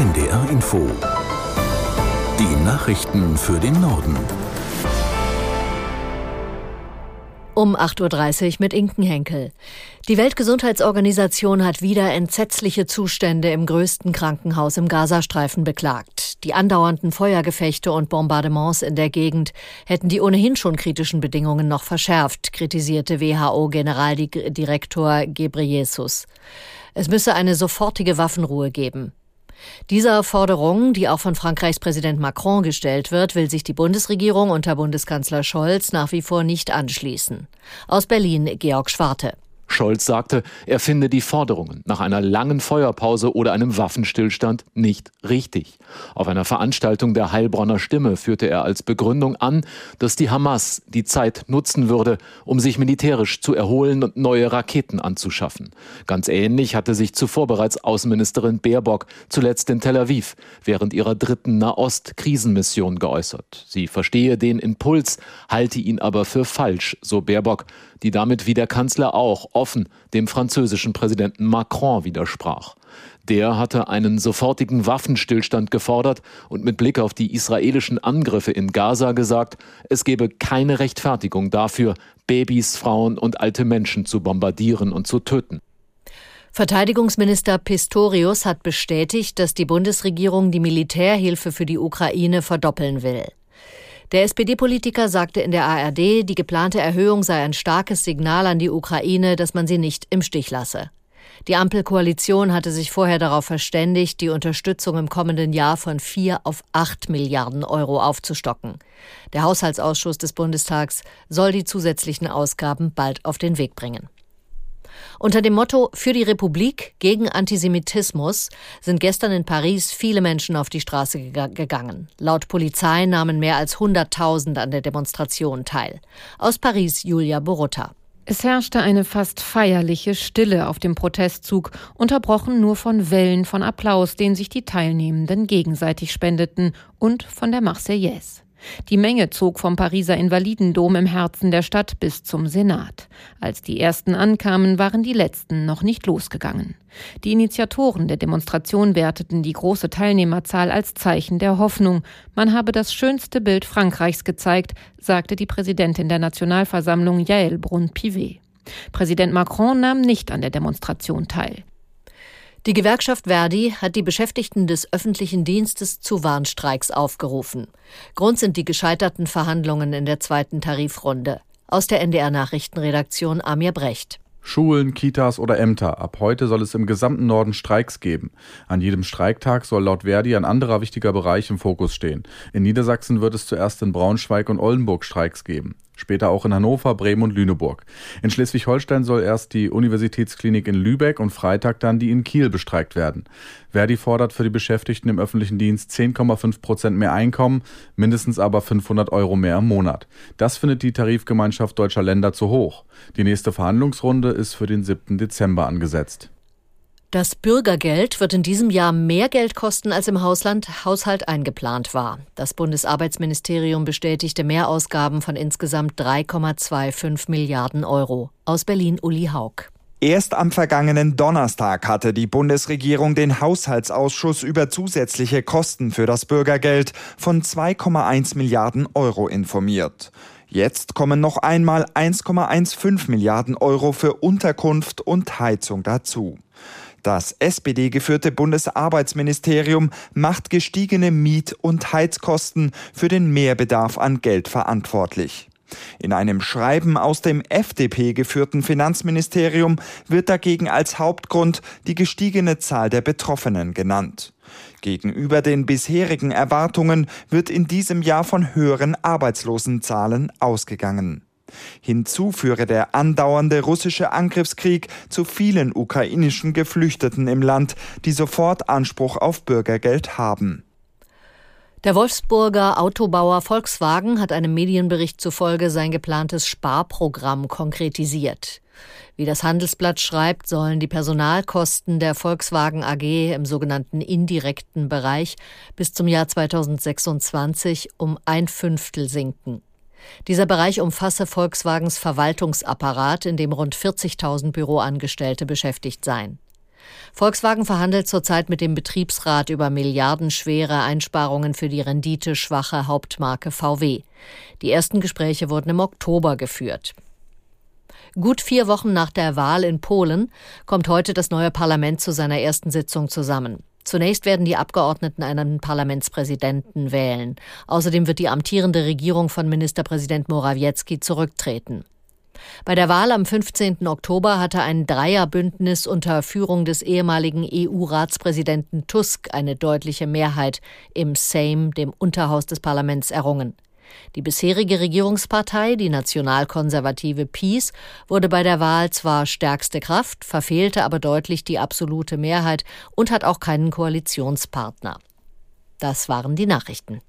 NDR Info. Die Nachrichten für den Norden. Um 8.30 Uhr mit Inken Henkel. Die Weltgesundheitsorganisation hat wieder entsetzliche Zustände im größten Krankenhaus im Gazastreifen beklagt. Die andauernden Feuergefechte und Bombardements in der Gegend hätten die ohnehin schon kritischen Bedingungen noch verschärft, kritisierte WHO-Generaldirektor Gebreyesus. Es müsse eine sofortige Waffenruhe geben. Dieser Forderung, die auch von Frankreichs Präsident Macron gestellt wird, will sich die Bundesregierung unter Bundeskanzler Scholz nach wie vor nicht anschließen. Aus Berlin Georg Schwarte. Scholz sagte, er finde die Forderungen nach einer langen Feuerpause oder einem Waffenstillstand nicht richtig. Auf einer Veranstaltung der Heilbronner Stimme führte er als Begründung an, dass die Hamas die Zeit nutzen würde, um sich militärisch zu erholen und neue Raketen anzuschaffen. Ganz ähnlich hatte sich zuvor bereits Außenministerin Baerbock zuletzt in Tel Aviv während ihrer dritten Nahost-Krisenmission geäußert. Sie verstehe den Impuls, halte ihn aber für falsch, so Baerbock, die damit wie der Kanzler auch offen dem französischen Präsidenten Macron widersprach. Der hatte einen sofortigen Waffenstillstand gefordert und mit Blick auf die israelischen Angriffe in Gaza gesagt, es gebe keine Rechtfertigung dafür, Babys, Frauen und alte Menschen zu bombardieren und zu töten. Verteidigungsminister Pistorius hat bestätigt, dass die Bundesregierung die Militärhilfe für die Ukraine verdoppeln will. Der SPD-Politiker sagte in der ARD, die geplante Erhöhung sei ein starkes Signal an die Ukraine, dass man sie nicht im Stich lasse. Die Ampelkoalition hatte sich vorher darauf verständigt, die Unterstützung im kommenden Jahr von vier auf acht Milliarden Euro aufzustocken. Der Haushaltsausschuss des Bundestags soll die zusätzlichen Ausgaben bald auf den Weg bringen. Unter dem Motto Für die Republik gegen Antisemitismus sind gestern in Paris viele Menschen auf die Straße gegangen. Laut Polizei nahmen mehr als 100.000 an der Demonstration teil. Aus Paris Julia Borutta. Es herrschte eine fast feierliche Stille auf dem Protestzug, unterbrochen nur von Wellen von Applaus, den sich die Teilnehmenden gegenseitig spendeten, und von der Marseillaise. Die Menge zog vom Pariser Invalidendom im Herzen der Stadt bis zum Senat. Als die ersten ankamen, waren die letzten noch nicht losgegangen. Die Initiatoren der Demonstration werteten die große Teilnehmerzahl als Zeichen der Hoffnung. Man habe das schönste Bild Frankreichs gezeigt, sagte die Präsidentin der Nationalversammlung Yael Brun-Pivet. Präsident Macron nahm nicht an der Demonstration teil. Die Gewerkschaft Verdi hat die Beschäftigten des öffentlichen Dienstes zu Warnstreiks aufgerufen. Grund sind die gescheiterten Verhandlungen in der zweiten Tarifrunde. Aus der NDR Nachrichtenredaktion Amir Brecht. Schulen, Kitas oder Ämter. Ab heute soll es im gesamten Norden Streiks geben. An jedem Streiktag soll laut Verdi ein anderer wichtiger Bereich im Fokus stehen. In Niedersachsen wird es zuerst in Braunschweig und Oldenburg Streiks geben später auch in Hannover, Bremen und Lüneburg. In Schleswig-Holstein soll erst die Universitätsklinik in Lübeck und Freitag dann die in Kiel bestreikt werden. Verdi fordert für die Beschäftigten im öffentlichen Dienst 10,5 Prozent mehr Einkommen, mindestens aber 500 Euro mehr im Monat. Das findet die Tarifgemeinschaft deutscher Länder zu hoch. Die nächste Verhandlungsrunde ist für den 7. Dezember angesetzt. Das Bürgergeld wird in diesem Jahr mehr Geld kosten, als im Hausland, Haushalt eingeplant war. Das Bundesarbeitsministerium bestätigte Mehrausgaben von insgesamt 3,25 Milliarden Euro. Aus Berlin Uli Haug. Erst am vergangenen Donnerstag hatte die Bundesregierung den Haushaltsausschuss über zusätzliche Kosten für das Bürgergeld von 2,1 Milliarden Euro informiert. Jetzt kommen noch einmal 1,15 Milliarden Euro für Unterkunft und Heizung dazu. Das SPD-geführte Bundesarbeitsministerium macht gestiegene Miet- und Heizkosten für den Mehrbedarf an Geld verantwortlich. In einem Schreiben aus dem FDP geführten Finanzministerium wird dagegen als Hauptgrund die gestiegene Zahl der Betroffenen genannt. Gegenüber den bisherigen Erwartungen wird in diesem Jahr von höheren Arbeitslosenzahlen ausgegangen. Hinzu führe der andauernde russische Angriffskrieg zu vielen ukrainischen Geflüchteten im Land, die sofort Anspruch auf Bürgergeld haben. Der Wolfsburger Autobauer Volkswagen hat einem Medienbericht zufolge sein geplantes Sparprogramm konkretisiert. Wie das Handelsblatt schreibt, sollen die Personalkosten der Volkswagen AG im sogenannten indirekten Bereich bis zum Jahr 2026 um ein Fünftel sinken. Dieser Bereich umfasse Volkswagens Verwaltungsapparat, in dem rund 40.000 Büroangestellte beschäftigt seien. Volkswagen verhandelt zurzeit mit dem Betriebsrat über milliardenschwere Einsparungen für die renditeschwache Hauptmarke VW. Die ersten Gespräche wurden im Oktober geführt. Gut vier Wochen nach der Wahl in Polen kommt heute das neue Parlament zu seiner ersten Sitzung zusammen. Zunächst werden die Abgeordneten einen Parlamentspräsidenten wählen. Außerdem wird die amtierende Regierung von Ministerpräsident Morawiecki zurücktreten. Bei der Wahl am 15. Oktober hatte ein Dreierbündnis unter Führung des ehemaligen EU-Ratspräsidenten Tusk eine deutliche Mehrheit im Sejm, dem Unterhaus des Parlaments, errungen. Die bisherige Regierungspartei, die nationalkonservative PiS, wurde bei der Wahl zwar stärkste Kraft, verfehlte aber deutlich die absolute Mehrheit und hat auch keinen Koalitionspartner. Das waren die Nachrichten.